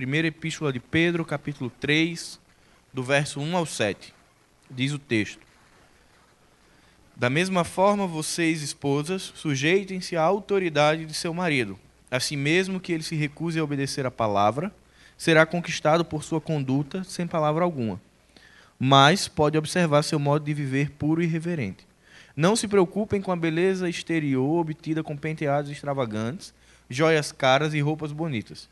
Primeira Epístola de Pedro, capítulo 3, do verso 1 ao 7. Diz o texto: Da mesma forma, vocês, esposas, sujeitem-se à autoridade de seu marido. Assim mesmo que ele se recuse a obedecer à palavra, será conquistado por sua conduta sem palavra alguma. Mas pode observar seu modo de viver puro e reverente. Não se preocupem com a beleza exterior obtida com penteados extravagantes, joias caras e roupas bonitas.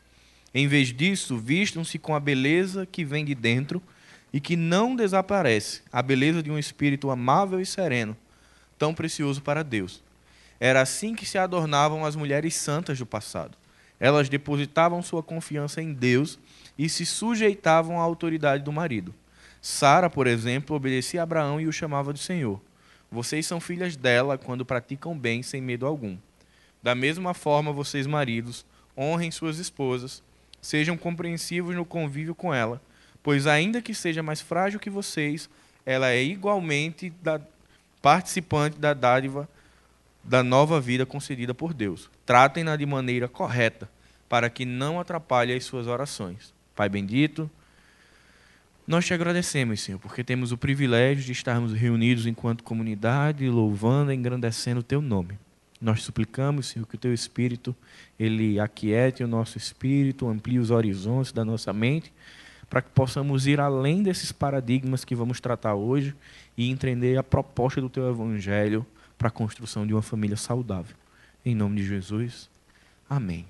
Em vez disso, vistam-se com a beleza que vem de dentro e que não desaparece, a beleza de um espírito amável e sereno, tão precioso para Deus. Era assim que se adornavam as mulheres santas do passado. Elas depositavam sua confiança em Deus e se sujeitavam à autoridade do marido. Sara, por exemplo, obedecia a Abraão e o chamava de Senhor. Vocês são filhas dela quando praticam bem sem medo algum. Da mesma forma, vocês, maridos, honrem suas esposas, sejam compreensivos no convívio com ela, pois, ainda que seja mais frágil que vocês, ela é igualmente da, participante da dádiva da nova vida concedida por Deus. Tratem-na de maneira correta, para que não atrapalhe as suas orações. Pai bendito, nós te agradecemos, Senhor, porque temos o privilégio de estarmos reunidos enquanto comunidade, louvando e engrandecendo o teu nome. Nós suplicamos, Senhor, que o teu espírito ele aquiete o nosso espírito, amplie os horizontes da nossa mente, para que possamos ir além desses paradigmas que vamos tratar hoje e entender a proposta do teu evangelho para a construção de uma família saudável. Em nome de Jesus. Amém.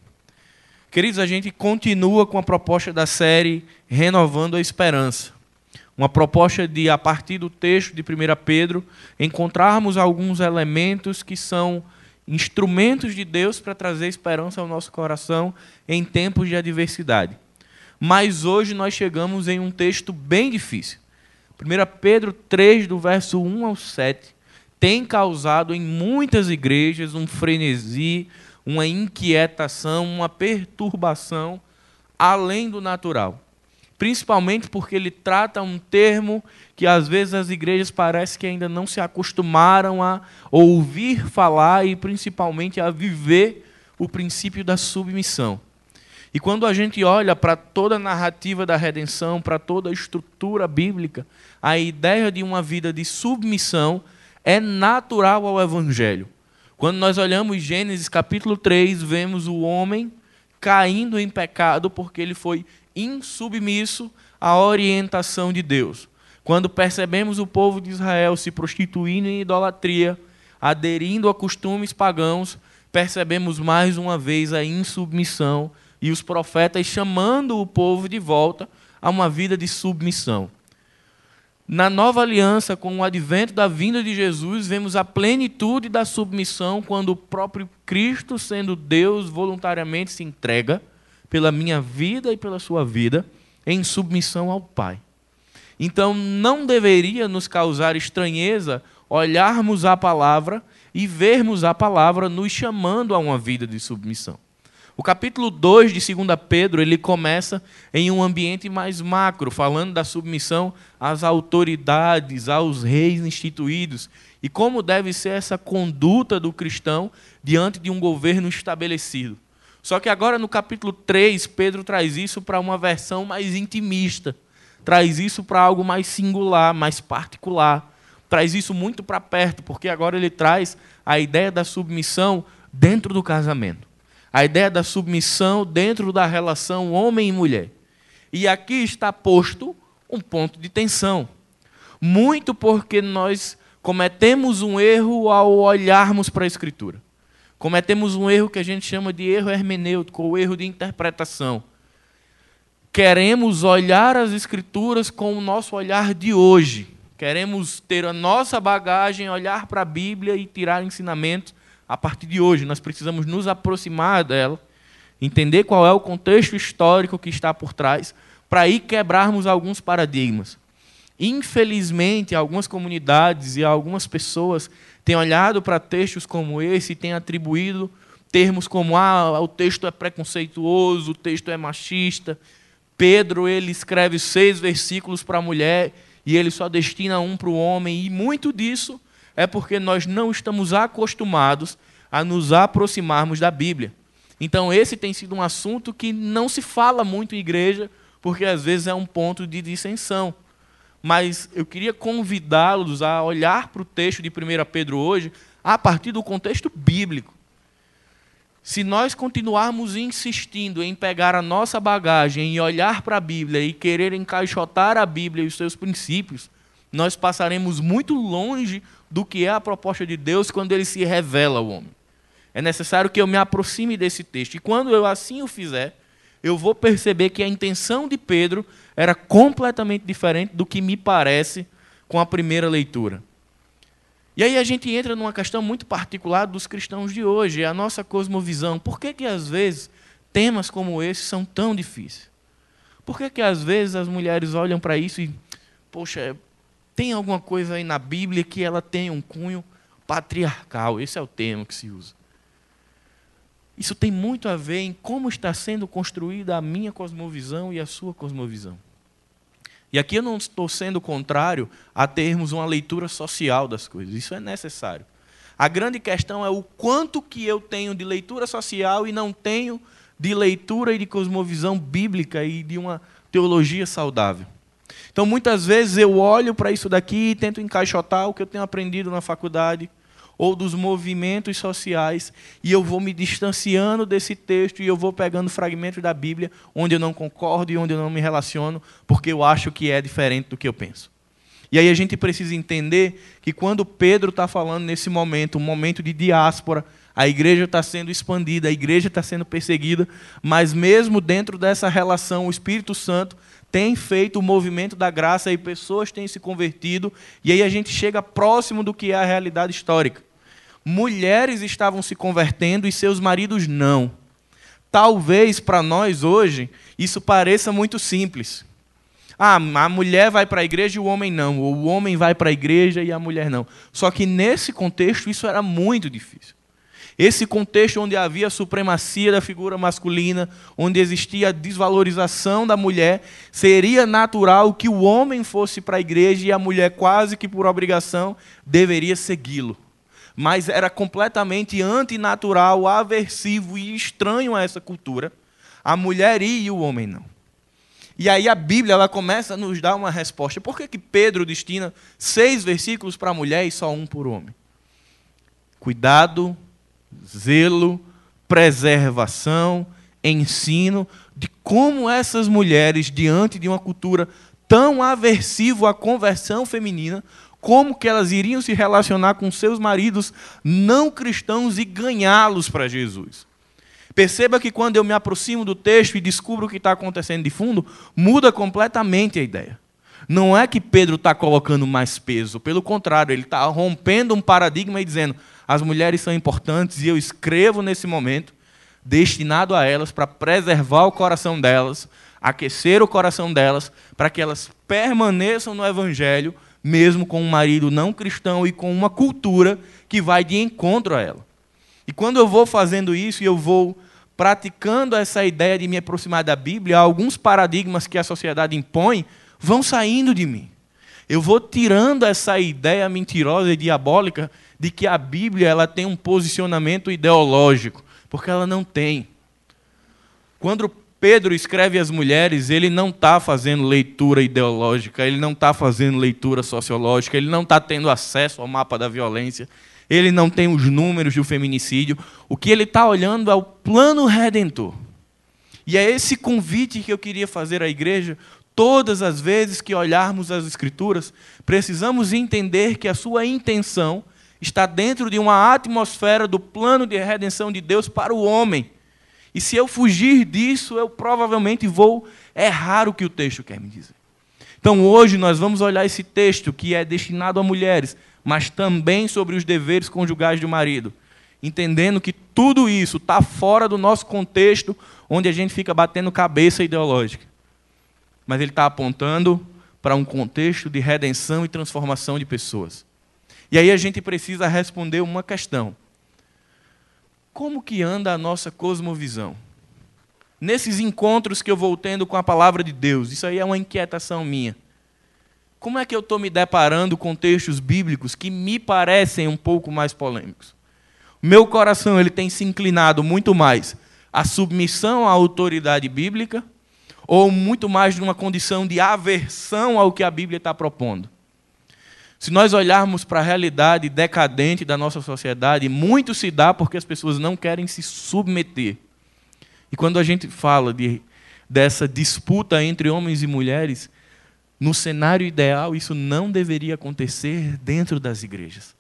Queridos, a gente continua com a proposta da série Renovando a Esperança. Uma proposta de, a partir do texto de 1 Pedro, encontrarmos alguns elementos que são instrumentos de Deus para trazer esperança ao nosso coração em tempos de adversidade. Mas hoje nós chegamos em um texto bem difícil. 1 Pedro 3, do verso 1 ao 7, tem causado em muitas igrejas um frenesi, uma inquietação, uma perturbação além do natural. Principalmente porque ele trata um termo que às vezes as igrejas parece que ainda não se acostumaram a ouvir falar e principalmente a viver o princípio da submissão. E quando a gente olha para toda a narrativa da redenção, para toda a estrutura bíblica, a ideia de uma vida de submissão é natural ao Evangelho. Quando nós olhamos Gênesis capítulo 3, vemos o homem caindo em pecado porque ele foi insubmisso à orientação de Deus. Quando percebemos o povo de Israel se prostituindo em idolatria, aderindo a costumes pagãos, percebemos mais uma vez a insubmissão e os profetas chamando o povo de volta a uma vida de submissão. Na nova aliança, com o advento da vinda de Jesus, vemos a plenitude da submissão quando o próprio Cristo, sendo Deus, voluntariamente se entrega pela minha vida e pela sua vida em submissão ao Pai. Então não deveria nos causar estranheza olharmos a palavra e vermos a palavra nos chamando a uma vida de submissão. O capítulo 2 de 2 Pedro, ele começa em um ambiente mais macro, falando da submissão às autoridades, aos reis instituídos, e como deve ser essa conduta do cristão diante de um governo estabelecido. Só que agora no capítulo 3, Pedro traz isso para uma versão mais intimista, traz isso para algo mais singular, mais particular, traz isso muito para perto, porque agora ele traz a ideia da submissão dentro do casamento a ideia da submissão dentro da relação homem e mulher. E aqui está posto um ponto de tensão. Muito porque nós cometemos um erro ao olharmos para a Escritura. Cometemos um erro que a gente chama de erro hermenêutico, ou erro de interpretação. Queremos olhar as Escrituras com o nosso olhar de hoje. Queremos ter a nossa bagagem, olhar para a Bíblia e tirar ensinamentos a partir de hoje. Nós precisamos nos aproximar dela, entender qual é o contexto histórico que está por trás, para aí quebrarmos alguns paradigmas. Infelizmente, algumas comunidades e algumas pessoas têm olhado para textos como esse e têm atribuído termos como ah, o texto é preconceituoso, o texto é machista. Pedro ele escreve seis versículos para a mulher e ele só destina um para o homem, e muito disso é porque nós não estamos acostumados a nos aproximarmos da Bíblia. Então, esse tem sido um assunto que não se fala muito em igreja, porque às vezes é um ponto de dissensão. Mas eu queria convidá-los a olhar para o texto de 1 Pedro hoje a partir do contexto bíblico. Se nós continuarmos insistindo em pegar a nossa bagagem e olhar para a Bíblia e querer encaixotar a Bíblia e os seus princípios, nós passaremos muito longe do que é a proposta de Deus quando ele se revela ao homem. É necessário que eu me aproxime desse texto. E quando eu assim o fizer, eu vou perceber que a intenção de Pedro era completamente diferente do que me parece com a primeira leitura. E aí a gente entra numa questão muito particular dos cristãos de hoje, é a nossa cosmovisão. Por que, que às vezes temas como esse são tão difíceis? Por que, que às vezes as mulheres olham para isso e, poxa, tem alguma coisa aí na Bíblia que ela tem um cunho patriarcal. Esse é o termo que se usa. Isso tem muito a ver em como está sendo construída a minha cosmovisão e a sua cosmovisão. E aqui eu não estou sendo contrário a termos uma leitura social das coisas. Isso é necessário. A grande questão é o quanto que eu tenho de leitura social e não tenho de leitura e de cosmovisão bíblica e de uma teologia saudável. Então, muitas vezes eu olho para isso daqui e tento encaixotar o que eu tenho aprendido na faculdade ou dos movimentos sociais e eu vou me distanciando desse texto e eu vou pegando fragmentos da Bíblia onde eu não concordo e onde eu não me relaciono, porque eu acho que é diferente do que eu penso. E aí a gente precisa entender que quando Pedro está falando nesse momento, um momento de diáspora, a igreja está sendo expandida, a igreja está sendo perseguida, mas mesmo dentro dessa relação, o Espírito Santo tem feito o movimento da graça e pessoas têm se convertido, e aí a gente chega próximo do que é a realidade histórica. Mulheres estavam se convertendo e seus maridos não. Talvez para nós hoje isso pareça muito simples. Ah, a mulher vai para a igreja e o homem não, ou o homem vai para a igreja e a mulher não. Só que nesse contexto isso era muito difícil. Esse contexto onde havia supremacia da figura masculina, onde existia a desvalorização da mulher, seria natural que o homem fosse para a igreja e a mulher, quase que por obrigação, deveria segui-lo. Mas era completamente antinatural, aversivo e estranho a essa cultura. A mulher e o homem não. E aí a Bíblia ela começa a nos dar uma resposta. Por que, que Pedro destina seis versículos para a mulher e só um o homem? Cuidado zelo, preservação, ensino de como essas mulheres, diante de uma cultura tão aversiva à conversão feminina, como que elas iriam se relacionar com seus maridos não cristãos e ganhá-los para Jesus. Perceba que quando eu me aproximo do texto e descubro o que está acontecendo de fundo, muda completamente a ideia. Não é que Pedro está colocando mais peso, pelo contrário, ele está rompendo um paradigma e dizendo: as mulheres são importantes e eu escrevo nesse momento, destinado a elas, para preservar o coração delas, aquecer o coração delas, para que elas permaneçam no Evangelho, mesmo com um marido não cristão e com uma cultura que vai de encontro a ela. E quando eu vou fazendo isso e eu vou praticando essa ideia de me aproximar da Bíblia, alguns paradigmas que a sociedade impõe vão saindo de mim. Eu vou tirando essa ideia mentirosa e diabólica de que a Bíblia ela tem um posicionamento ideológico, porque ela não tem. Quando Pedro escreve às mulheres, ele não está fazendo leitura ideológica, ele não está fazendo leitura sociológica, ele não está tendo acesso ao mapa da violência, ele não tem os números do feminicídio. O que ele está olhando é o plano redentor. E é esse convite que eu queria fazer à igreja. Todas as vezes que olharmos as Escrituras, precisamos entender que a sua intenção está dentro de uma atmosfera do plano de redenção de Deus para o homem. E se eu fugir disso, eu provavelmente vou errar o que o texto quer me dizer. Então hoje nós vamos olhar esse texto que é destinado a mulheres, mas também sobre os deveres conjugais do marido, entendendo que tudo isso está fora do nosso contexto, onde a gente fica batendo cabeça ideológica. Mas ele está apontando para um contexto de redenção e transformação de pessoas. E aí a gente precisa responder uma questão: como que anda a nossa cosmovisão? Nesses encontros que eu vou tendo com a palavra de Deus, isso aí é uma inquietação minha. Como é que eu estou me deparando com textos bíblicos que me parecem um pouco mais polêmicos? Meu coração ele tem se inclinado muito mais a submissão à autoridade bíblica, ou muito mais de uma condição de aversão ao que a Bíblia está propondo. Se nós olharmos para a realidade decadente da nossa sociedade, muito se dá porque as pessoas não querem se submeter. E quando a gente fala de, dessa disputa entre homens e mulheres, no cenário ideal, isso não deveria acontecer dentro das igrejas.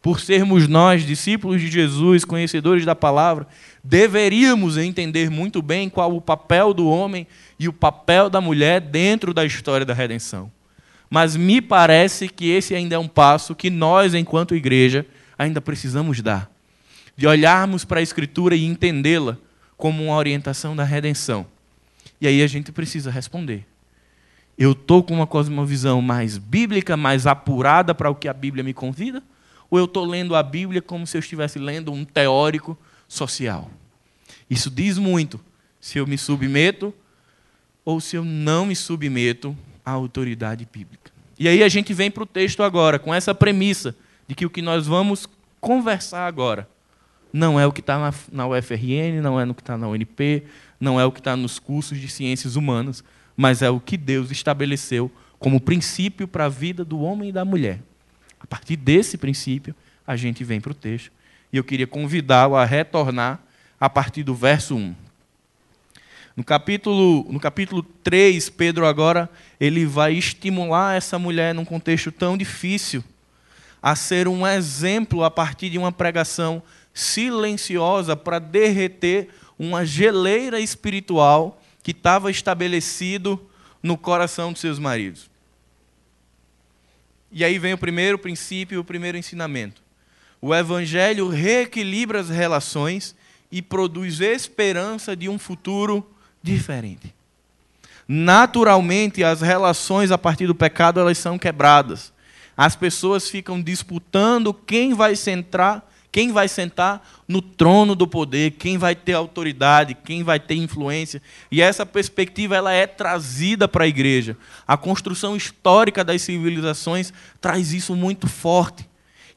Por sermos nós, discípulos de Jesus, conhecedores da palavra, deveríamos entender muito bem qual o papel do homem e o papel da mulher dentro da história da redenção. Mas me parece que esse ainda é um passo que nós, enquanto igreja, ainda precisamos dar. De olharmos para a Escritura e entendê-la como uma orientação da redenção. E aí a gente precisa responder. Eu estou com uma cosmovisão mais bíblica, mais apurada para o que a Bíblia me convida? Ou eu estou lendo a Bíblia como se eu estivesse lendo um teórico social? Isso diz muito se eu me submeto ou se eu não me submeto à autoridade bíblica. E aí a gente vem para o texto agora, com essa premissa de que o que nós vamos conversar agora não é o que está na, na UFRN, não é no que está na UNP, não é o que está nos cursos de ciências humanas, mas é o que Deus estabeleceu como princípio para a vida do homem e da mulher. A partir desse princípio, a gente vem para o texto. E eu queria convidá-lo a retornar a partir do verso 1. No capítulo, no capítulo 3, Pedro agora ele vai estimular essa mulher num contexto tão difícil a ser um exemplo a partir de uma pregação silenciosa para derreter uma geleira espiritual que estava estabelecido no coração dos seus maridos. E aí vem o primeiro princípio, o primeiro ensinamento. O evangelho reequilibra as relações e produz esperança de um futuro diferente. Naturalmente, as relações a partir do pecado elas são quebradas. As pessoas ficam disputando quem vai centrar quem vai sentar no trono do poder, quem vai ter autoridade, quem vai ter influência. E essa perspectiva ela é trazida para a igreja. A construção histórica das civilizações traz isso muito forte.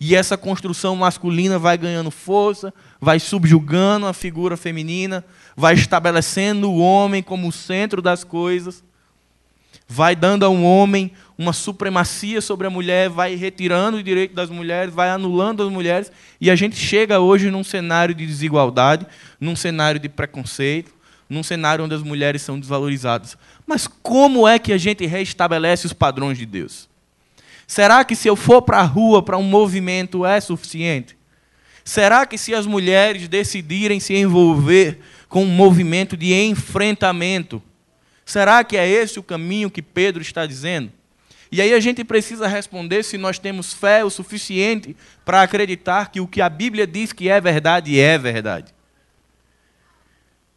E essa construção masculina vai ganhando força, vai subjugando a figura feminina, vai estabelecendo o homem como o centro das coisas vai dando a um homem uma supremacia sobre a mulher, vai retirando o direito das mulheres, vai anulando as mulheres, e a gente chega hoje num cenário de desigualdade, num cenário de preconceito, num cenário onde as mulheres são desvalorizadas. Mas como é que a gente restabelece os padrões de Deus? Será que se eu for para a rua, para um movimento, é suficiente? Será que se as mulheres decidirem se envolver com um movimento de enfrentamento, Será que é esse o caminho que Pedro está dizendo? E aí a gente precisa responder se nós temos fé o suficiente para acreditar que o que a Bíblia diz que é verdade é verdade.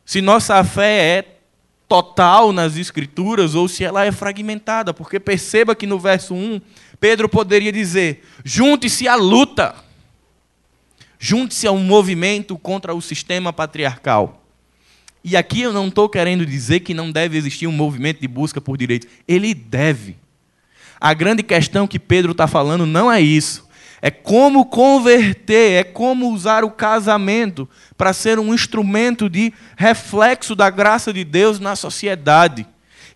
Se nossa fé é total nas Escrituras ou se ela é fragmentada, porque perceba que no verso 1, Pedro poderia dizer: junte-se à luta, junte-se a um movimento contra o sistema patriarcal. E aqui eu não estou querendo dizer que não deve existir um movimento de busca por direitos. Ele deve. A grande questão que Pedro está falando não é isso. É como converter, é como usar o casamento para ser um instrumento de reflexo da graça de Deus na sociedade.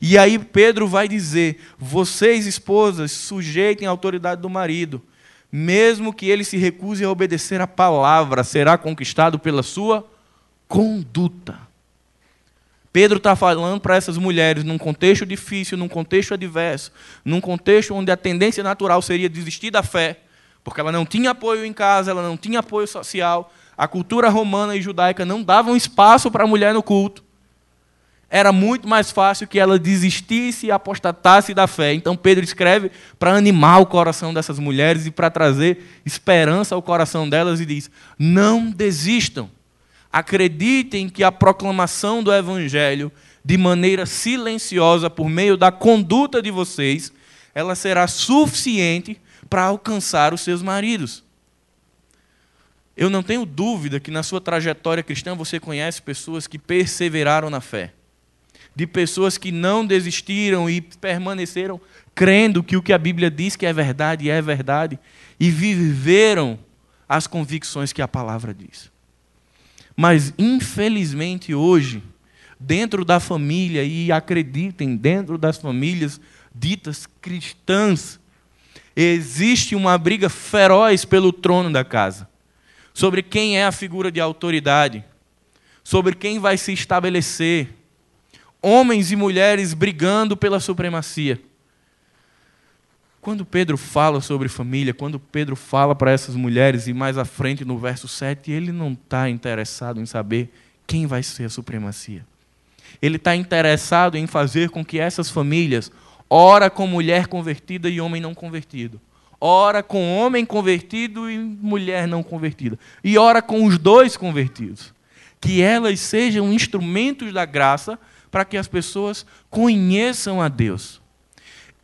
E aí Pedro vai dizer: vocês, esposas, sujeitem a autoridade do marido. Mesmo que ele se recuse a obedecer a palavra, será conquistado pela sua conduta. Pedro está falando para essas mulheres num contexto difícil, num contexto adverso, num contexto onde a tendência natural seria desistir da fé, porque ela não tinha apoio em casa, ela não tinha apoio social, a cultura romana e judaica não davam espaço para a mulher no culto. Era muito mais fácil que ela desistisse e apostatasse da fé. Então Pedro escreve para animar o coração dessas mulheres e para trazer esperança ao coração delas e diz: Não desistam. Acreditem que a proclamação do Evangelho, de maneira silenciosa, por meio da conduta de vocês, ela será suficiente para alcançar os seus maridos. Eu não tenho dúvida que na sua trajetória cristã você conhece pessoas que perseveraram na fé, de pessoas que não desistiram e permaneceram crendo que o que a Bíblia diz que é verdade é verdade e viveram as convicções que a palavra diz. Mas, infelizmente, hoje, dentro da família, e acreditem, dentro das famílias ditas cristãs, existe uma briga feroz pelo trono da casa sobre quem é a figura de autoridade, sobre quem vai se estabelecer. Homens e mulheres brigando pela supremacia. Quando Pedro fala sobre família, quando Pedro fala para essas mulheres, e mais à frente no verso 7, ele não está interessado em saber quem vai ser a supremacia. Ele está interessado em fazer com que essas famílias, ora com mulher convertida e homem não convertido, ora com homem convertido e mulher não convertida, e ora com os dois convertidos, que elas sejam instrumentos da graça para que as pessoas conheçam a Deus.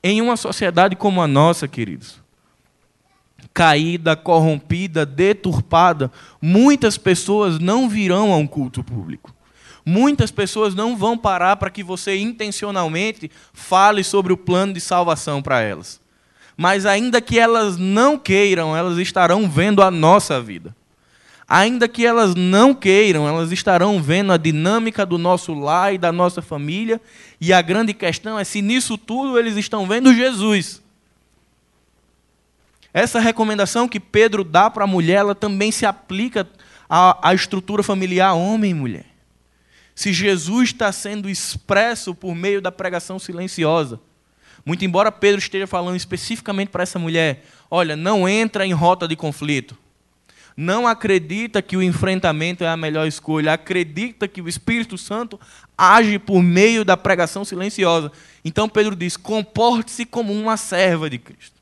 Em uma sociedade como a nossa, queridos, caída, corrompida, deturpada, muitas pessoas não virão a um culto público. Muitas pessoas não vão parar para que você intencionalmente fale sobre o plano de salvação para elas. Mas ainda que elas não queiram, elas estarão vendo a nossa vida. Ainda que elas não queiram, elas estarão vendo a dinâmica do nosso lar e da nossa família, e a grande questão é se nisso tudo eles estão vendo Jesus. Essa recomendação que Pedro dá para a mulher, ela também se aplica à, à estrutura familiar homem e mulher. Se Jesus está sendo expresso por meio da pregação silenciosa, muito embora Pedro esteja falando especificamente para essa mulher, olha, não entra em rota de conflito não acredita que o enfrentamento é a melhor escolha, acredita que o Espírito Santo age por meio da pregação silenciosa. Então Pedro diz: comporte-se como uma serva de Cristo.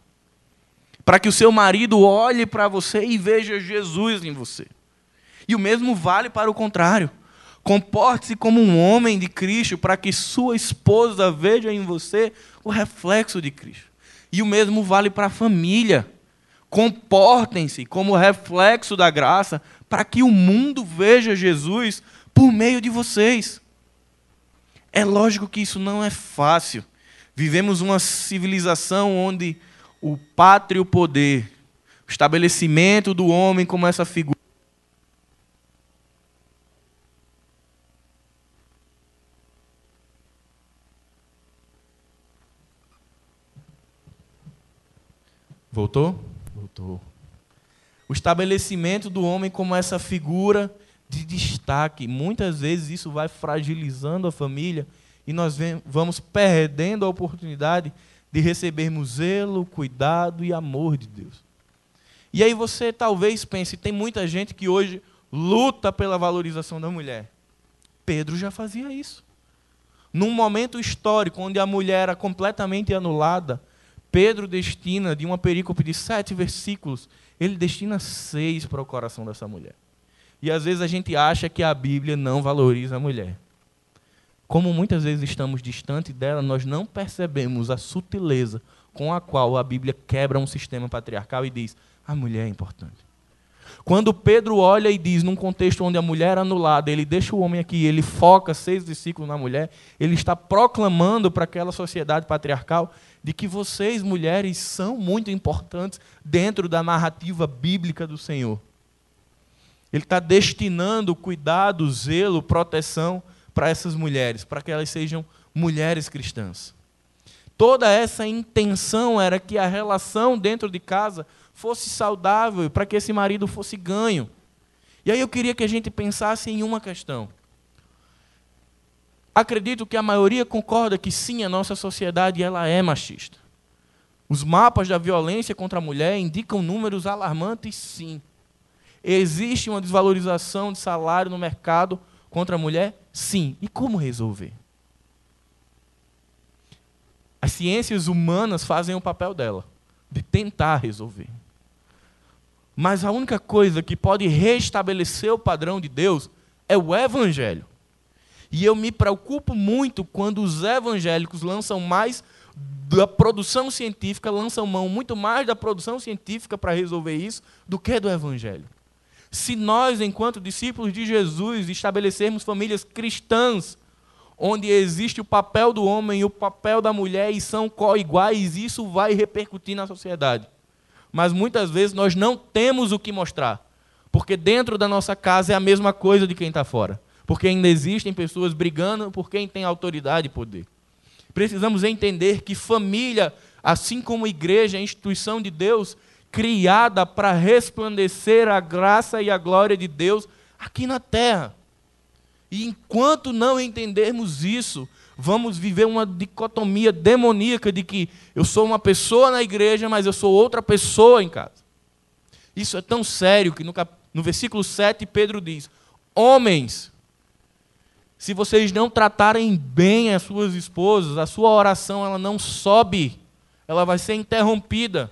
Para que o seu marido olhe para você e veja Jesus em você. E o mesmo vale para o contrário. Comporte-se como um homem de Cristo, para que sua esposa veja em você o reflexo de Cristo. E o mesmo vale para a família comportem-se como reflexo da graça, para que o mundo veja Jesus por meio de vocês. É lógico que isso não é fácil. Vivemos uma civilização onde o pátrio poder, o estabelecimento do homem como essa figura Voltou? Voltou. O estabelecimento do homem como essa figura de destaque. Muitas vezes isso vai fragilizando a família e nós vamos perdendo a oportunidade de recebermos zelo, cuidado e amor de Deus. E aí você talvez pense, tem muita gente que hoje luta pela valorização da mulher. Pedro já fazia isso. Num momento histórico onde a mulher era completamente anulada, Pedro destina, de uma perícope de sete versículos, ele destina seis para o coração dessa mulher. E às vezes a gente acha que a Bíblia não valoriza a mulher. Como muitas vezes estamos distante dela, nós não percebemos a sutileza com a qual a Bíblia quebra um sistema patriarcal e diz: a mulher é importante. Quando Pedro olha e diz, num contexto onde a mulher é anulada, ele deixa o homem aqui, ele foca seis versículos na mulher, ele está proclamando para aquela sociedade patriarcal de que vocês, mulheres, são muito importantes dentro da narrativa bíblica do Senhor. Ele está destinando cuidado, zelo, proteção para essas mulheres, para que elas sejam mulheres cristãs. Toda essa intenção era que a relação dentro de casa fosse saudável, para que esse marido fosse ganho. E aí eu queria que a gente pensasse em uma questão. Acredito que a maioria concorda que sim, a nossa sociedade ela é machista. Os mapas da violência contra a mulher indicam números alarmantes, sim. Existe uma desvalorização de salário no mercado contra a mulher? Sim. E como resolver? As ciências humanas fazem o papel dela, de tentar resolver. Mas a única coisa que pode restabelecer o padrão de Deus é o Evangelho. E eu me preocupo muito quando os evangélicos lançam mais da produção científica, lançam mão muito mais da produção científica para resolver isso do que do evangelho. Se nós, enquanto discípulos de Jesus, estabelecermos famílias cristãs, onde existe o papel do homem e o papel da mulher e são co-iguais, isso vai repercutir na sociedade. Mas muitas vezes nós não temos o que mostrar, Porque dentro da nossa casa é a mesma coisa de quem está fora. Porque ainda existem pessoas brigando por quem tem autoridade e poder. Precisamos entender que família, assim como igreja, é instituição de Deus criada para resplandecer a graça e a glória de Deus aqui na terra. E enquanto não entendermos isso, vamos viver uma dicotomia demoníaca de que eu sou uma pessoa na igreja, mas eu sou outra pessoa em casa. Isso é tão sério que no, cap... no versículo 7 Pedro diz: Homens, se vocês não tratarem bem as suas esposas, a sua oração ela não sobe, ela vai ser interrompida.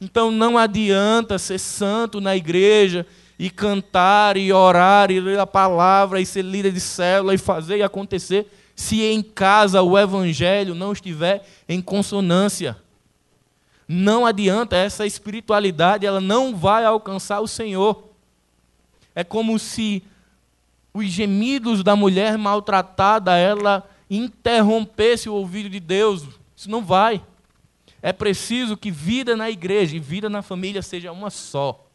Então não adianta ser santo na igreja e cantar e orar e ler a palavra e ser líder de célula e fazer e acontecer se em casa o evangelho não estiver em consonância. Não adianta essa espiritualidade, ela não vai alcançar o Senhor. É como se os gemidos da mulher maltratada, ela interrompesse o ouvido de Deus. Isso não vai. É preciso que vida na igreja e vida na família seja uma só.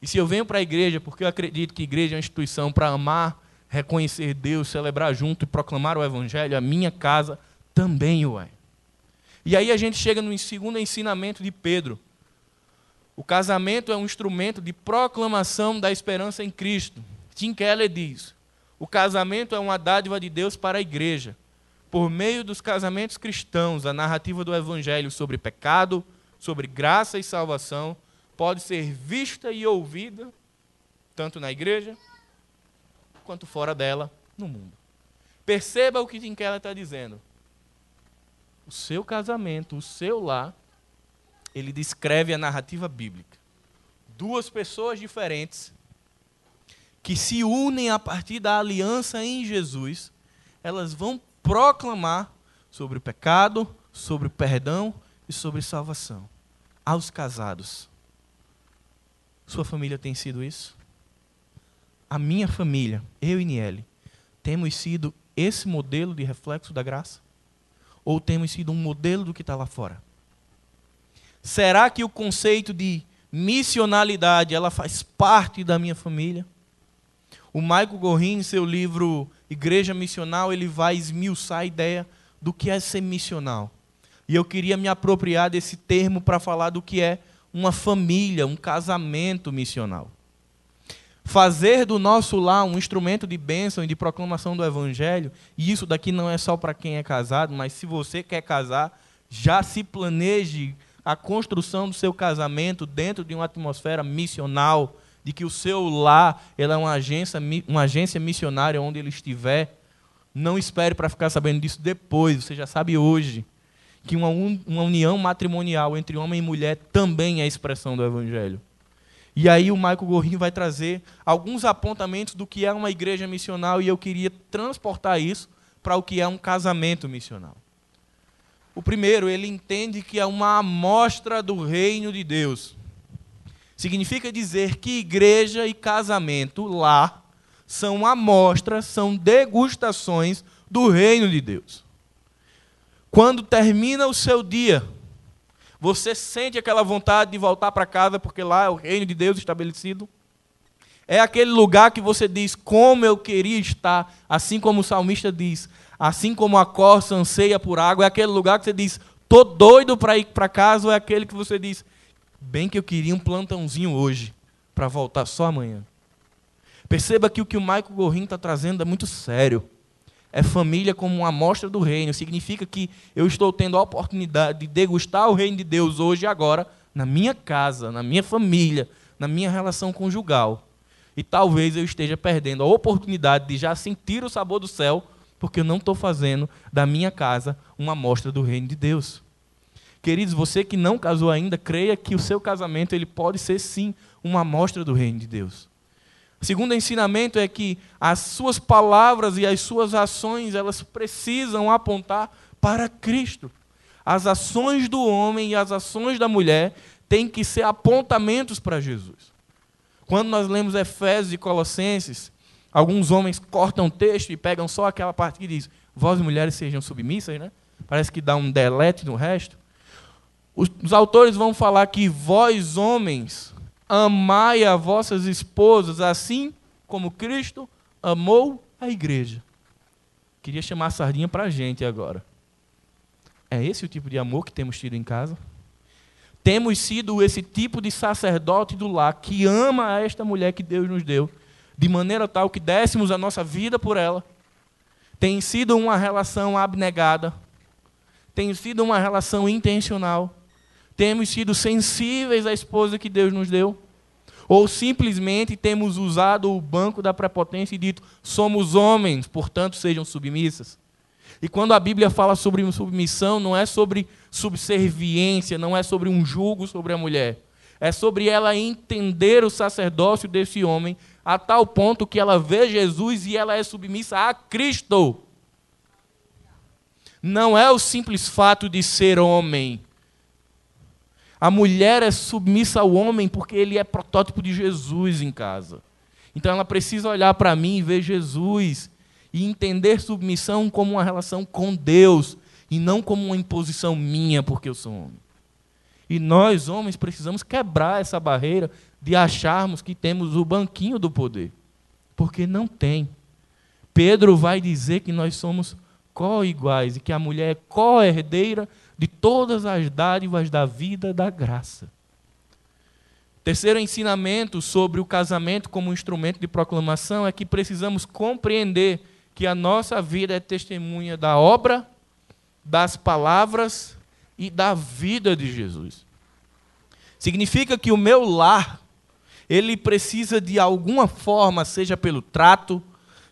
E se eu venho para a igreja porque eu acredito que a igreja é uma instituição para amar, reconhecer Deus, celebrar junto e proclamar o Evangelho, a minha casa também o é. E aí a gente chega no segundo ensinamento de Pedro. O casamento é um instrumento de proclamação da esperança em Cristo. Tim Keller diz: o casamento é uma dádiva de Deus para a igreja. Por meio dos casamentos cristãos, a narrativa do Evangelho sobre pecado, sobre graça e salvação pode ser vista e ouvida, tanto na igreja, quanto fora dela, no mundo. Perceba o que Tim Keller está dizendo. O seu casamento, o seu lar, ele descreve a narrativa bíblica. Duas pessoas diferentes que se unem a partir da aliança em Jesus, elas vão proclamar sobre o pecado, sobre o perdão e sobre salvação aos casados. Sua família tem sido isso? A minha família, eu e Niele, temos sido esse modelo de reflexo da graça? Ou temos sido um modelo do que está lá fora? Será que o conceito de missionalidade ela faz parte da minha família? O Michael Gorin, em seu livro Igreja Missional, ele vai esmiuçar a ideia do que é ser missional. E eu queria me apropriar desse termo para falar do que é uma família, um casamento missional. Fazer do nosso lar um instrumento de bênção e de proclamação do Evangelho, e isso daqui não é só para quem é casado, mas se você quer casar, já se planeje a construção do seu casamento dentro de uma atmosfera missional, de que o seu lar é uma agência, uma agência missionária onde ele estiver. Não espere para ficar sabendo disso depois, você já sabe hoje que uma, uma união matrimonial entre homem e mulher também é expressão do Evangelho. E aí o Michael Gorin vai trazer alguns apontamentos do que é uma igreja missional e eu queria transportar isso para o que é um casamento missional. O primeiro, ele entende que é uma amostra do reino de Deus. Significa dizer que igreja e casamento lá são amostras, são degustações do reino de Deus. Quando termina o seu dia, você sente aquela vontade de voltar para casa, porque lá é o reino de Deus estabelecido. É aquele lugar que você diz, como eu queria estar, assim como o salmista diz, assim como a corça anseia por água. É aquele lugar que você diz, tô doido para ir para casa, ou é aquele que você diz, bem que eu queria um plantãozinho hoje, para voltar só amanhã. Perceba que o que o Michael Gorin está trazendo é muito sério é família como uma amostra do reino. Significa que eu estou tendo a oportunidade de degustar o reino de Deus hoje e agora, na minha casa, na minha família, na minha relação conjugal. E talvez eu esteja perdendo a oportunidade de já sentir o sabor do céu, porque eu não estou fazendo da minha casa uma amostra do reino de Deus. Queridos, você que não casou ainda, creia que o seu casamento ele pode ser sim uma amostra do reino de Deus. O segundo ensinamento é que as suas palavras e as suas ações, elas precisam apontar para Cristo. As ações do homem e as ações da mulher têm que ser apontamentos para Jesus. Quando nós lemos Efésios e Colossenses, alguns homens cortam o texto e pegam só aquela parte que diz: Vós mulheres sejam submissas, né? Parece que dá um delete no resto. Os, autores vão falar que vós homens Amai a vossas esposas, assim como Cristo amou a igreja. Queria chamar a sardinha para a gente agora. É esse o tipo de amor que temos tido em casa? Temos sido esse tipo de sacerdote do lar que ama esta mulher que Deus nos deu, de maneira tal que dessemos a nossa vida por ela. Tem sido uma relação abnegada, tem sido uma relação intencional. Temos sido sensíveis à esposa que Deus nos deu. Ou simplesmente temos usado o banco da prepotência e dito: somos homens, portanto sejam submissas. E quando a Bíblia fala sobre submissão, não é sobre subserviência, não é sobre um julgo sobre a mulher. É sobre ela entender o sacerdócio desse homem a tal ponto que ela vê Jesus e ela é submissa a Cristo. Não é o simples fato de ser homem. A mulher é submissa ao homem porque ele é protótipo de Jesus em casa. Então ela precisa olhar para mim e ver Jesus e entender submissão como uma relação com Deus e não como uma imposição minha porque eu sou homem. E nós, homens, precisamos quebrar essa barreira de acharmos que temos o banquinho do poder, porque não tem. Pedro vai dizer que nós somos co-iguais e que a mulher é co-herdeira de todas as dádivas da vida da graça. Terceiro ensinamento sobre o casamento como instrumento de proclamação é que precisamos compreender que a nossa vida é testemunha da obra, das palavras e da vida de Jesus. Significa que o meu lar, ele precisa de alguma forma, seja pelo trato,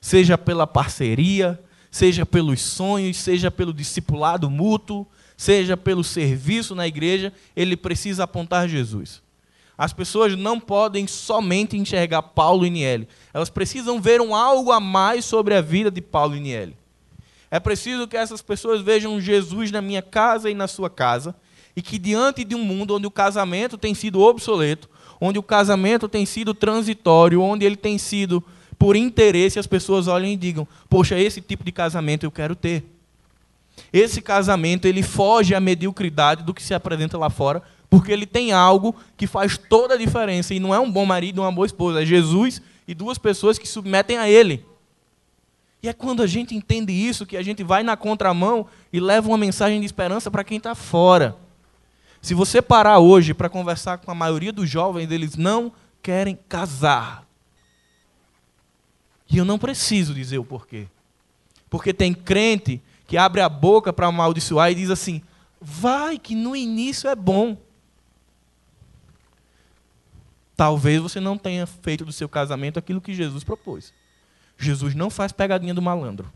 seja pela parceria, seja pelos sonhos, seja pelo discipulado mútuo, seja pelo serviço na igreja, ele precisa apontar Jesus. As pessoas não podem somente enxergar Paulo e Niele. Elas precisam ver um algo a mais sobre a vida de Paulo e Niele. É preciso que essas pessoas vejam Jesus na minha casa e na sua casa, e que diante de um mundo onde o casamento tem sido obsoleto, onde o casamento tem sido transitório, onde ele tem sido por interesse, as pessoas olhem e digam: "Poxa, esse tipo de casamento eu quero ter". Esse casamento ele foge à mediocridade do que se apresenta lá fora, porque ele tem algo que faz toda a diferença. E não é um bom marido, uma boa esposa. É Jesus e duas pessoas que submetem a ele. E é quando a gente entende isso que a gente vai na contramão e leva uma mensagem de esperança para quem está fora. Se você parar hoje para conversar com a maioria dos jovens, eles não querem casar. E eu não preciso dizer o porquê. Porque tem crente que abre a boca para amaldiçoar e diz assim: vai, que no início é bom. Talvez você não tenha feito do seu casamento aquilo que Jesus propôs. Jesus não faz pegadinha do malandro.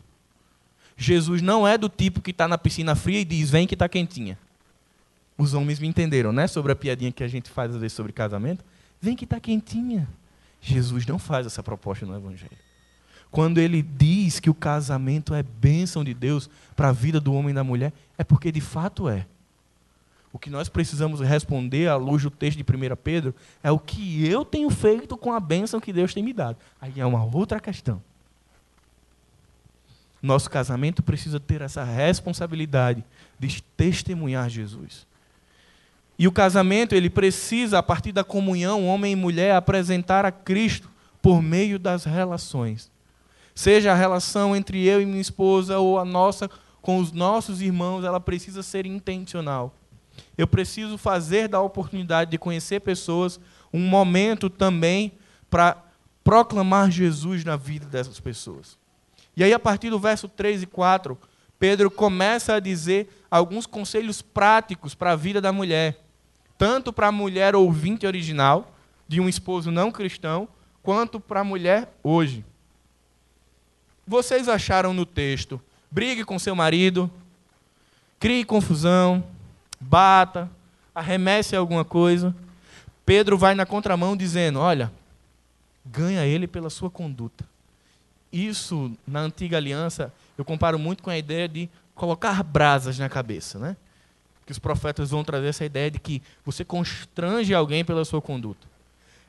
Jesus não é do tipo que está na piscina fria e diz: vem que está quentinha. Os homens me entenderam, né? Sobre a piadinha que a gente faz às vezes sobre casamento. Vem que está quentinha. Jesus não faz essa proposta no Evangelho. Quando ele diz que o casamento é bênção de Deus para a vida do homem e da mulher, é porque de fato é. O que nós precisamos responder à luz do texto de 1 Pedro é o que eu tenho feito com a bênção que Deus tem me dado. Aí é uma outra questão. Nosso casamento precisa ter essa responsabilidade de testemunhar Jesus. E o casamento, ele precisa, a partir da comunhão, homem e mulher, apresentar a Cristo por meio das relações. Seja a relação entre eu e minha esposa ou a nossa com os nossos irmãos, ela precisa ser intencional. Eu preciso fazer da oportunidade de conhecer pessoas um momento também para proclamar Jesus na vida dessas pessoas. E aí, a partir do verso 3 e 4, Pedro começa a dizer alguns conselhos práticos para a vida da mulher, tanto para a mulher ouvinte original, de um esposo não cristão, quanto para a mulher hoje. Vocês acharam no texto: brigue com seu marido, crie confusão, bata, arremesse alguma coisa. Pedro vai na contramão dizendo: Olha, ganha ele pela sua conduta. Isso, na antiga aliança, eu comparo muito com a ideia de colocar brasas na cabeça, né? Que os profetas vão trazer essa ideia de que você constrange alguém pela sua conduta.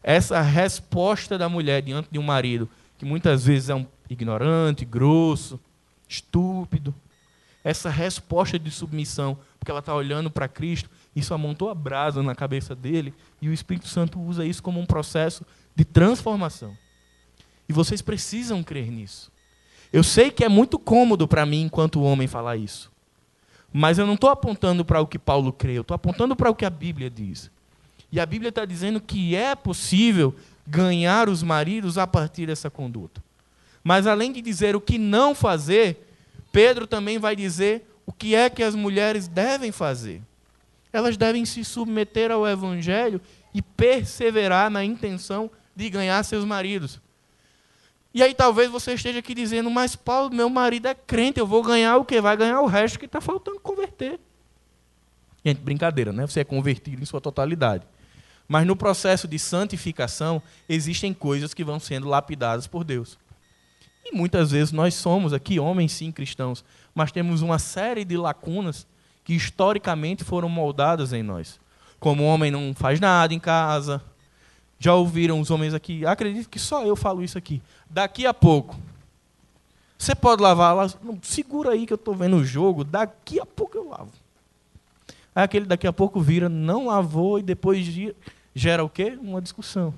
Essa resposta da mulher diante de um marido, que muitas vezes é um ignorante, grosso, estúpido, essa resposta de submissão, porque ela está olhando para Cristo, isso amontou a brasa na cabeça dele, e o Espírito Santo usa isso como um processo de transformação. E vocês precisam crer nisso. Eu sei que é muito cômodo para mim, enquanto homem, falar isso. Mas eu não estou apontando para o que Paulo crê, eu estou apontando para o que a Bíblia diz. E a Bíblia está dizendo que é possível ganhar os maridos a partir dessa conduta. Mas além de dizer o que não fazer, Pedro também vai dizer o que é que as mulheres devem fazer. Elas devem se submeter ao Evangelho e perseverar na intenção de ganhar seus maridos. E aí talvez você esteja aqui dizendo, mas Paulo, meu marido é crente, eu vou ganhar o quê? Vai ganhar o resto que está faltando converter. Gente, brincadeira, né? Você é convertido em sua totalidade. Mas no processo de santificação, existem coisas que vão sendo lapidadas por Deus. E muitas vezes nós somos aqui homens, sim, cristãos, mas temos uma série de lacunas que historicamente foram moldadas em nós. Como o homem não faz nada em casa. Já ouviram os homens aqui? Acredito que só eu falo isso aqui. Daqui a pouco. Você pode lavar lá. segura aí que eu estou vendo o jogo. Daqui a pouco eu lavo. Aí aquele daqui a pouco vira, não lavou e depois gera o quê? Uma discussão.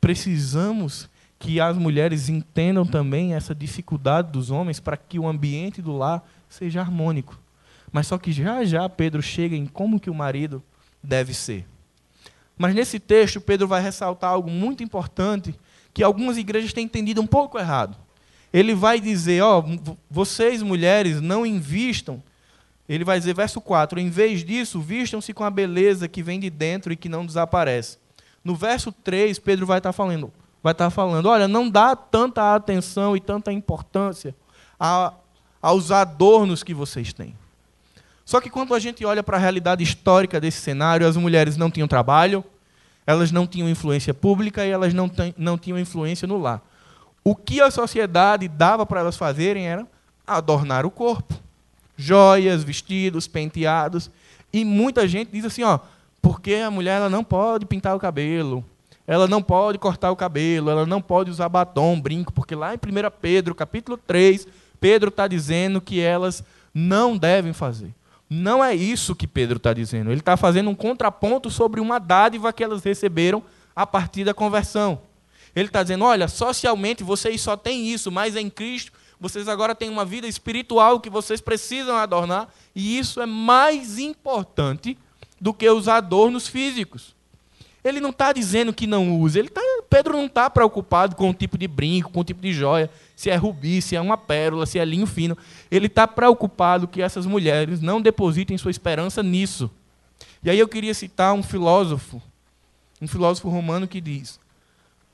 Precisamos que as mulheres entendam também essa dificuldade dos homens para que o ambiente do lar seja harmônico. Mas só que já já Pedro chega em como que o marido deve ser. Mas nesse texto Pedro vai ressaltar algo muito importante que algumas igrejas têm entendido um pouco errado. Ele vai dizer, ó, oh, vocês mulheres não invistam ele vai dizer, verso 4: Em vez disso, vistam-se com a beleza que vem de dentro e que não desaparece. No verso 3, Pedro vai estar falando, vai estar falando, olha, não dá tanta atenção e tanta importância a, aos adornos que vocês têm. Só que quando a gente olha para a realidade histórica desse cenário, as mulheres não tinham trabalho, elas não tinham influência pública e elas não, não tinham influência no lar. O que a sociedade dava para elas fazerem era adornar o corpo joias, vestidos, penteados. E muita gente diz assim, ó, porque a mulher ela não pode pintar o cabelo, ela não pode cortar o cabelo, ela não pode usar batom, brinco, porque lá em 1 Pedro, capítulo 3, Pedro está dizendo que elas não devem fazer. Não é isso que Pedro está dizendo. Ele está fazendo um contraponto sobre uma dádiva que elas receberam a partir da conversão. Ele está dizendo: olha, socialmente vocês só têm isso, mas em Cristo vocês agora têm uma vida espiritual que vocês precisam adornar, e isso é mais importante do que os adornos físicos. Ele não está dizendo que não use, ele tá, Pedro não está preocupado com o tipo de brinco, com o tipo de joia, se é rubi, se é uma pérola, se é linho fino. Ele está preocupado que essas mulheres não depositem sua esperança nisso. E aí eu queria citar um filósofo, um filósofo romano que diz: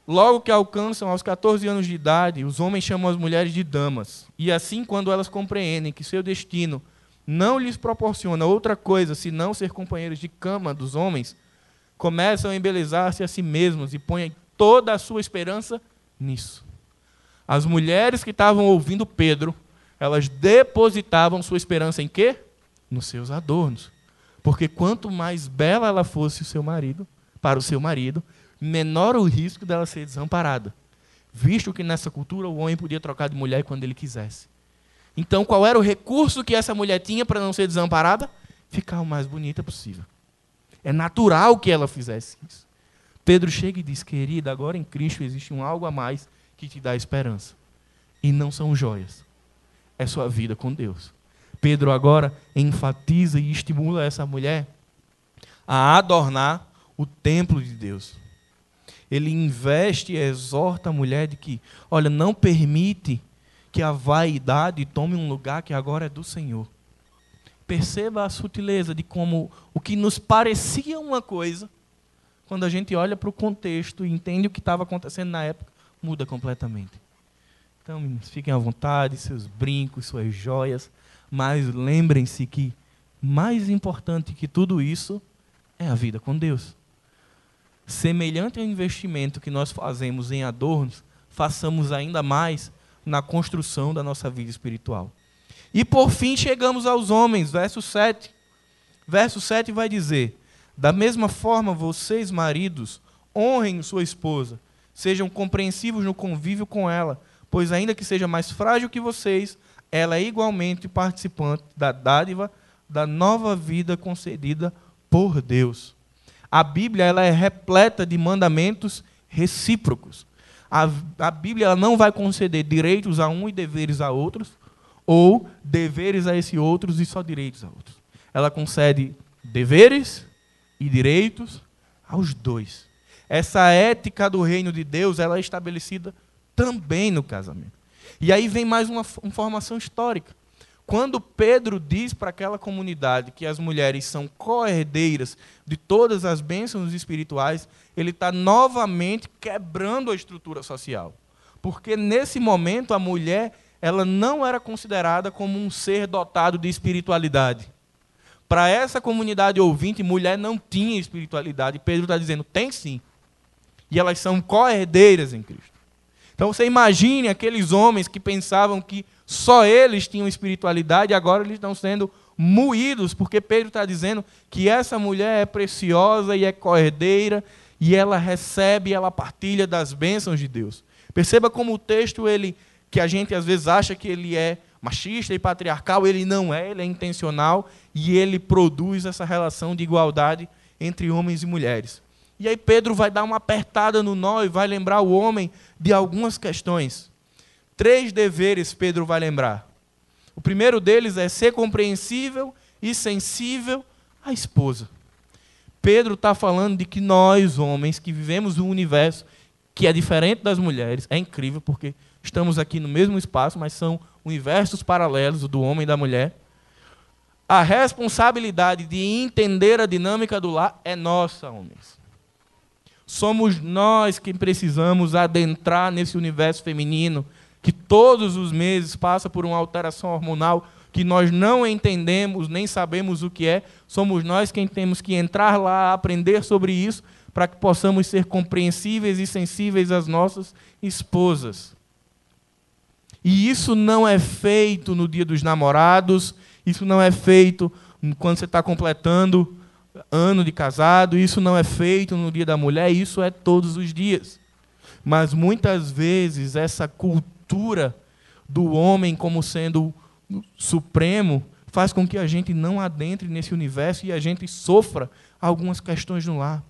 Logo que alcançam aos 14 anos de idade, os homens chamam as mulheres de damas. E assim, quando elas compreendem que seu destino não lhes proporciona outra coisa senão ser companheiros de cama dos homens, começam a embelezar-se a si mesmos e põem toda a sua esperança nisso. As mulheres que estavam ouvindo Pedro, elas depositavam sua esperança em quê? Nos seus adornos. Porque quanto mais bela ela fosse o seu marido, para o seu marido, menor o risco dela ser desamparada. Visto que nessa cultura o homem podia trocar de mulher quando ele quisesse. Então, qual era o recurso que essa mulher tinha para não ser desamparada? Ficar o mais bonita possível. É natural que ela fizesse isso. Pedro chega e diz: Querida, agora em Cristo existe um algo a mais que te dá esperança. E não são joias. É sua vida com Deus. Pedro agora enfatiza e estimula essa mulher a adornar o templo de Deus ele investe e exorta a mulher de que, olha, não permite que a vaidade tome um lugar que agora é do Senhor. Perceba a sutileza de como o que nos parecia uma coisa, quando a gente olha para o contexto e entende o que estava acontecendo na época, muda completamente. Então, meninos, fiquem à vontade, seus brincos, suas joias, mas lembrem-se que mais importante que tudo isso é a vida com Deus semelhante ao investimento que nós fazemos em adornos, façamos ainda mais na construção da nossa vida espiritual. E por fim chegamos aos homens, verso 7. Verso 7 vai dizer: Da mesma forma, vocês, maridos, honrem sua esposa, sejam compreensivos no convívio com ela, pois, ainda que seja mais frágil que vocês, ela é igualmente participante da dádiva da nova vida concedida por Deus. A Bíblia ela é repleta de mandamentos recíprocos. A, a Bíblia ela não vai conceder direitos a um e deveres a outros, ou deveres a esse outros e só direitos a outros. Ela concede deveres e direitos aos dois. Essa ética do reino de Deus ela é estabelecida também no casamento. E aí vem mais uma informação histórica. Quando Pedro diz para aquela comunidade que as mulheres são co-herdeiras de todas as bênçãos espirituais, ele está novamente quebrando a estrutura social. Porque nesse momento a mulher ela não era considerada como um ser dotado de espiritualidade. Para essa comunidade ouvinte, mulher não tinha espiritualidade. Pedro está dizendo, tem sim. E elas são co-herdeiras em Cristo. Então você imagine aqueles homens que pensavam que só eles tinham espiritualidade, agora eles estão sendo moídos, porque Pedro está dizendo que essa mulher é preciosa e é co-herdeira, e ela recebe, ela partilha das bênçãos de Deus. Perceba como o texto, ele, que a gente às vezes acha que ele é machista e patriarcal, ele não é, ele é intencional e ele produz essa relação de igualdade entre homens e mulheres. E aí Pedro vai dar uma apertada no nó e vai lembrar o homem de algumas questões. Três deveres Pedro vai lembrar. O primeiro deles é ser compreensível e sensível à esposa. Pedro está falando de que nós, homens, que vivemos um universo que é diferente das mulheres, é incrível porque estamos aqui no mesmo espaço, mas são universos paralelos, o do homem e da mulher. A responsabilidade de entender a dinâmica do lar é nossa, homens. Somos nós que precisamos adentrar nesse universo feminino que todos os meses passa por uma alteração hormonal que nós não entendemos nem sabemos o que é. Somos nós quem temos que entrar lá, aprender sobre isso, para que possamos ser compreensíveis e sensíveis às nossas esposas. E isso não é feito no dia dos namorados, isso não é feito quando você está completando ano de casado, isso não é feito no dia da mulher, isso é todos os dias. Mas muitas vezes essa cultura do homem como sendo supremo faz com que a gente não adentre nesse universo e a gente sofra algumas questões no lar.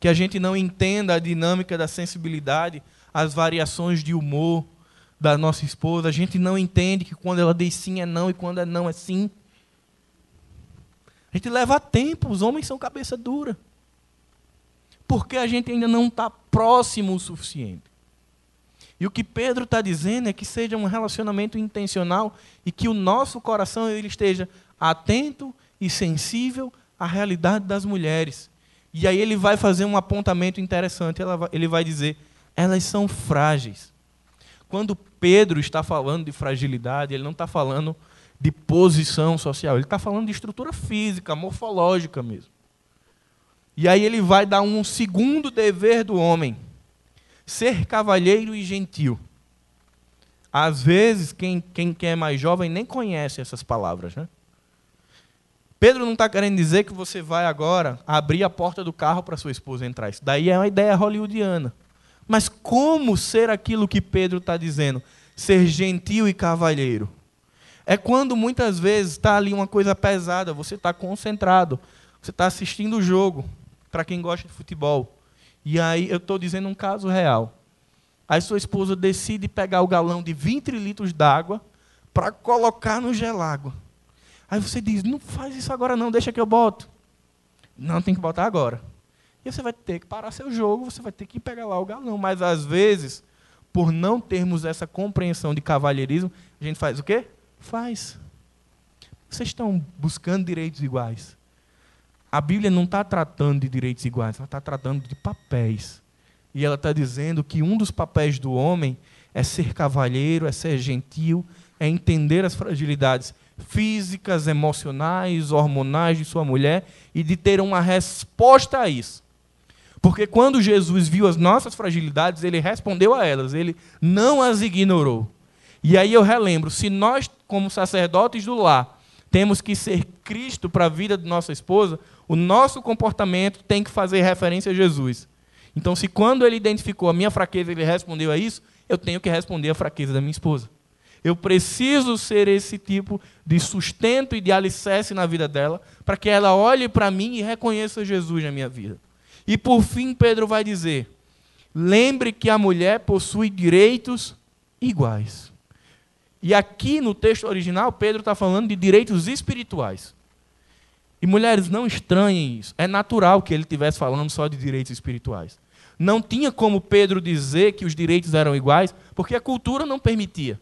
Que a gente não entenda a dinâmica da sensibilidade, as variações de humor, da nossa esposa, a gente não entende que quando ela diz sim é não e quando é não é sim. A gente leva tempo, os homens são cabeça dura. Porque a gente ainda não está próximo o suficiente. E o que Pedro está dizendo é que seja um relacionamento intencional e que o nosso coração ele esteja atento e sensível à realidade das mulheres. E aí ele vai fazer um apontamento interessante. Ele vai dizer: elas são frágeis. Quando Pedro está falando de fragilidade, ele não está falando de posição social, ele está falando de estrutura física, morfológica mesmo. E aí ele vai dar um segundo dever do homem: ser cavalheiro e gentil. Às vezes, quem, quem, quem é mais jovem nem conhece essas palavras. Né? Pedro não está querendo dizer que você vai agora abrir a porta do carro para sua esposa entrar. Isso daí é uma ideia hollywoodiana. Mas como ser aquilo que Pedro está dizendo? Ser gentil e cavalheiro. É quando muitas vezes está ali uma coisa pesada, você está concentrado, você está assistindo o jogo, para quem gosta de futebol. E aí eu estou dizendo um caso real. Aí sua esposa decide pegar o galão de 20 litros d'água para colocar no gelágua. Aí você diz, não faz isso agora não, deixa que eu boto. Não, tem que botar agora. E você vai ter que parar seu jogo, você vai ter que pegar lá o galão. Mas às vezes, por não termos essa compreensão de cavalheirismo, a gente faz o quê? Faz. Vocês estão buscando direitos iguais. A Bíblia não está tratando de direitos iguais, ela está tratando de papéis. E ela está dizendo que um dos papéis do homem é ser cavalheiro, é ser gentil, é entender as fragilidades físicas, emocionais, hormonais de sua mulher e de ter uma resposta a isso. Porque quando Jesus viu as nossas fragilidades, ele respondeu a elas, ele não as ignorou. E aí eu relembro: se nós, como sacerdotes do lar, temos que ser Cristo para a vida de nossa esposa, o nosso comportamento tem que fazer referência a Jesus. Então, se quando ele identificou a minha fraqueza, ele respondeu a isso, eu tenho que responder a fraqueza da minha esposa. Eu preciso ser esse tipo de sustento e de alicerce na vida dela, para que ela olhe para mim e reconheça Jesus na minha vida. E por fim, Pedro vai dizer: lembre que a mulher possui direitos iguais. E aqui no texto original, Pedro está falando de direitos espirituais. E mulheres, não estranhem isso. É natural que ele estivesse falando só de direitos espirituais. Não tinha como Pedro dizer que os direitos eram iguais, porque a cultura não permitia.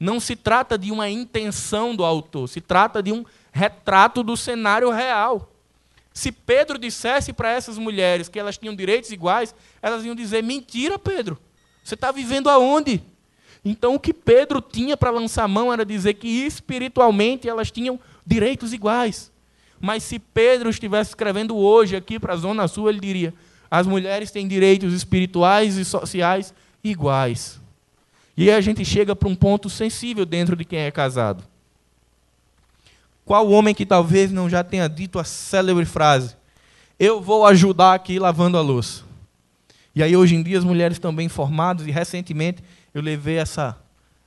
Não se trata de uma intenção do autor, se trata de um retrato do cenário real. Se Pedro dissesse para essas mulheres que elas tinham direitos iguais, elas iam dizer: mentira, Pedro. Você está vivendo aonde? Então, o que Pedro tinha para lançar mão era dizer que espiritualmente elas tinham direitos iguais. Mas se Pedro estivesse escrevendo hoje aqui para a Zona Sul, ele diria: as mulheres têm direitos espirituais e sociais iguais. E aí a gente chega para um ponto sensível dentro de quem é casado. Qual homem que talvez não já tenha dito a célebre frase: Eu vou ajudar aqui lavando a louça. E aí hoje em dia as mulheres estão bem formadas e recentemente eu levei essa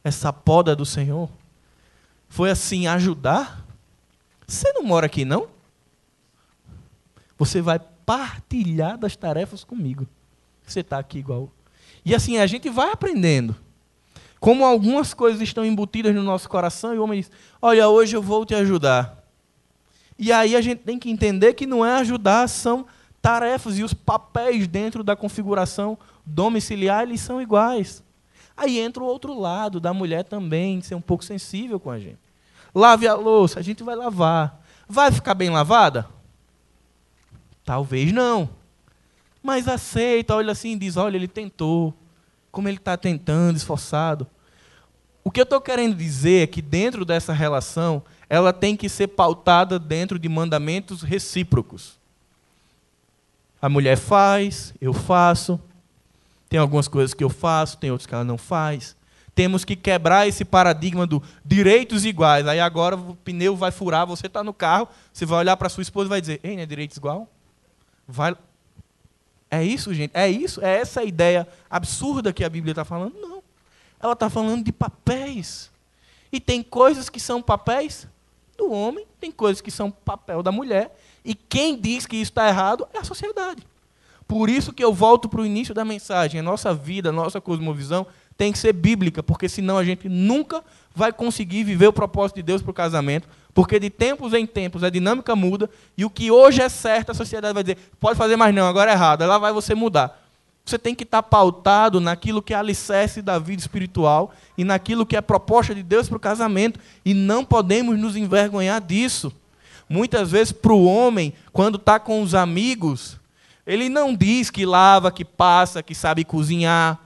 essa poda do Senhor. Foi assim, ajudar? Você não mora aqui não? Você vai partilhar das tarefas comigo. Você está aqui igual. E assim, a gente vai aprendendo. Como algumas coisas estão embutidas no nosso coração, e o homem diz: Olha, hoje eu vou te ajudar. E aí a gente tem que entender que não é ajudar, são tarefas e os papéis dentro da configuração domiciliar, eles são iguais. Aí entra o outro lado da mulher também, ser um pouco sensível com a gente. Lave a louça, a gente vai lavar. Vai ficar bem lavada? Talvez não. Mas aceita, olha assim diz: olha, ele tentou. Como ele está tentando, esforçado. O que eu estou querendo dizer é que dentro dessa relação, ela tem que ser pautada dentro de mandamentos recíprocos. A mulher faz, eu faço. Tem algumas coisas que eu faço, tem outras que ela não faz. Temos que quebrar esse paradigma do direitos iguais. Aí agora o pneu vai furar, você está no carro, você vai olhar para sua esposa e vai dizer: Ei, não é direitos igual? Vai. É isso, gente? É isso? É essa a ideia absurda que a Bíblia está falando? Não ela está falando de papéis. E tem coisas que são papéis do homem, tem coisas que são papel da mulher. E quem diz que isso está errado é a sociedade. Por isso que eu volto para o início da mensagem. A nossa vida, a nossa cosmovisão tem que ser bíblica, porque senão a gente nunca vai conseguir viver o propósito de Deus para o casamento, porque de tempos em tempos a dinâmica muda, e o que hoje é certo, a sociedade vai dizer, pode fazer mais não, agora é errado, ela vai você mudar. Você tem que estar pautado naquilo que é alicerce da vida espiritual e naquilo que é proposta de Deus para o casamento. E não podemos nos envergonhar disso. Muitas vezes, para o homem, quando está com os amigos, ele não diz que lava, que passa, que sabe cozinhar.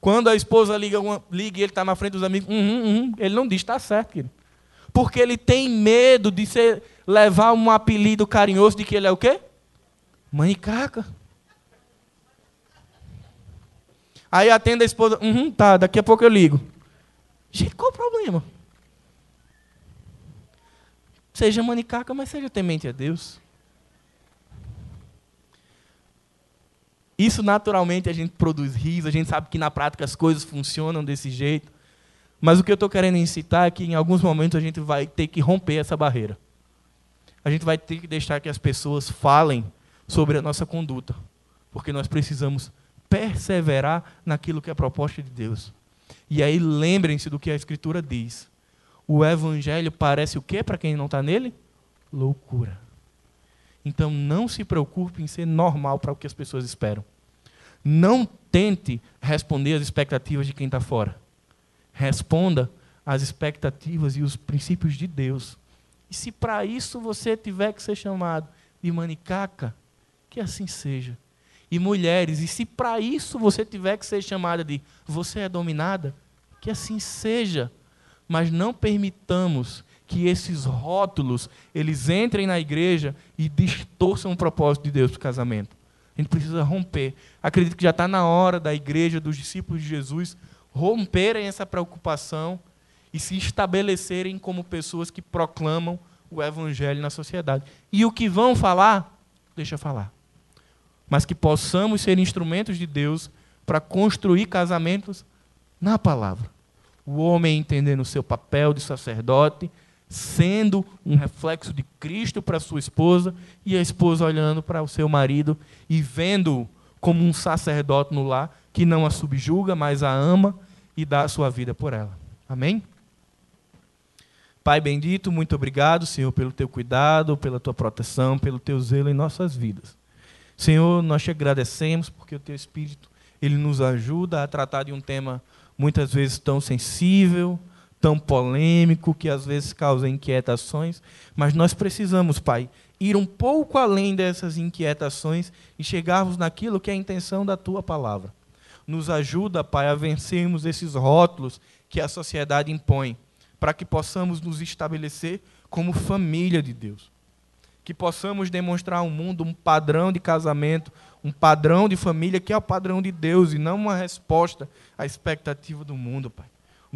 Quando a esposa liga, liga e ele está na frente dos amigos, uhum, uhum, ele não diz, está certo, querido. Porque ele tem medo de ser, levar um apelido carinhoso de que ele é o quê? Manicaca. Aí atende a esposa, uhum, tá, daqui a pouco eu ligo. Gente, qual o problema? Seja manicaca, mas seja temente a Deus. Isso naturalmente a gente produz riso, a gente sabe que na prática as coisas funcionam desse jeito. Mas o que eu estou querendo incitar é que em alguns momentos a gente vai ter que romper essa barreira. A gente vai ter que deixar que as pessoas falem sobre a nossa conduta. Porque nós precisamos perseverar naquilo que é a proposta de Deus. E aí lembrem-se do que a Escritura diz. O Evangelho parece o que para quem não está nele? Loucura. Então não se preocupe em ser normal para o que as pessoas esperam. Não tente responder às expectativas de quem está fora. Responda às expectativas e os princípios de Deus. E se para isso você tiver que ser chamado de manicaca, que assim seja e mulheres. E se para isso você tiver que ser chamada de você é dominada, que assim seja. Mas não permitamos que esses rótulos eles entrem na igreja e distorçam o propósito de Deus para o casamento. A gente precisa romper. Acredito que já está na hora da igreja, dos discípulos de Jesus, romperem essa preocupação e se estabelecerem como pessoas que proclamam o evangelho na sociedade. E o que vão falar, deixa falar mas que possamos ser instrumentos de Deus para construir casamentos na palavra. O homem entendendo o seu papel de sacerdote, sendo um reflexo de Cristo para sua esposa, e a esposa olhando para o seu marido e vendo como um sacerdote no lar que não a subjuga, mas a ama e dá a sua vida por ela. Amém? Pai bendito, muito obrigado, Senhor, pelo teu cuidado, pela tua proteção, pelo teu zelo em nossas vidas. Senhor, nós te agradecemos porque o teu Espírito ele nos ajuda a tratar de um tema muitas vezes tão sensível, tão polêmico, que às vezes causa inquietações, mas nós precisamos, Pai, ir um pouco além dessas inquietações e chegarmos naquilo que é a intenção da tua palavra. Nos ajuda, Pai, a vencermos esses rótulos que a sociedade impõe, para que possamos nos estabelecer como família de Deus. Que possamos demonstrar ao mundo um padrão de casamento, um padrão de família que é o padrão de Deus e não uma resposta à expectativa do mundo, Pai.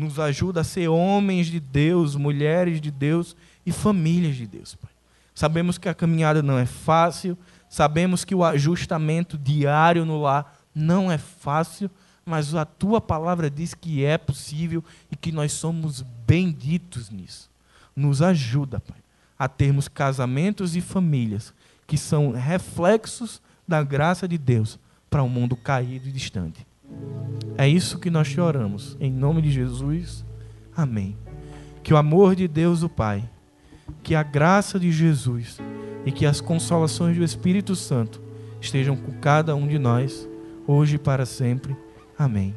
Nos ajuda a ser homens de Deus, mulheres de Deus e famílias de Deus, Pai. Sabemos que a caminhada não é fácil, sabemos que o ajustamento diário no lar não é fácil, mas a tua palavra diz que é possível e que nós somos benditos nisso. Nos ajuda, Pai, a termos casamentos e famílias que são reflexos da graça de Deus para um mundo caído e distante. É isso que nós te oramos. Em nome de Jesus. Amém. Que o amor de Deus, o Pai, que a graça de Jesus e que as consolações do Espírito Santo estejam com cada um de nós, hoje e para sempre. Amém.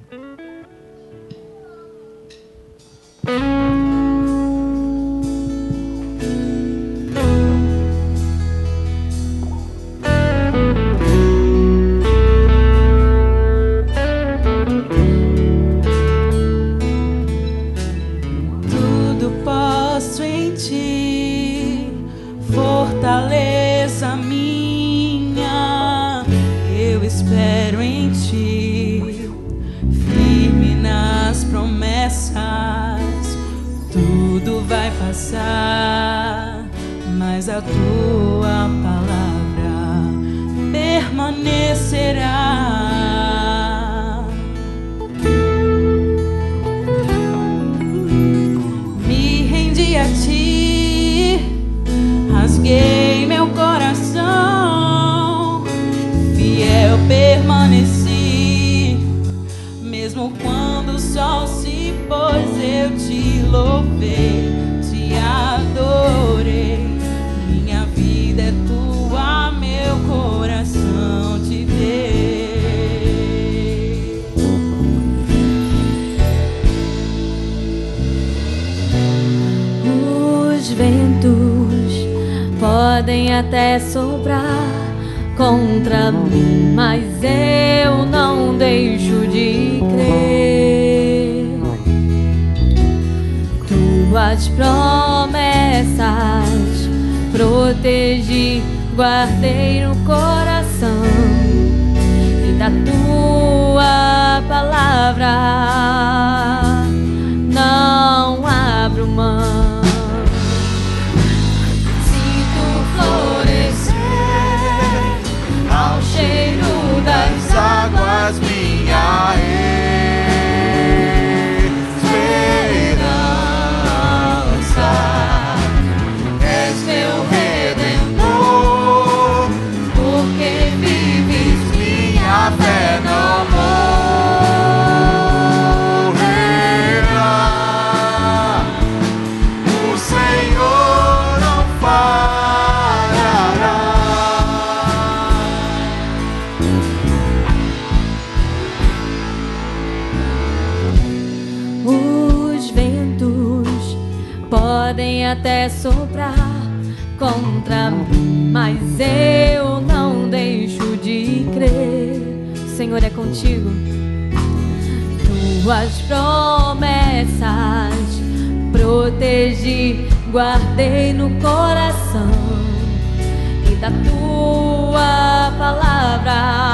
Mas eu não deixo de crer. Tuas promessas protegi, guardei no coração e da tua palavra eu não deixo de crer. Senhor é contigo. Tuas promessas protegi, guardei no coração e da tua palavra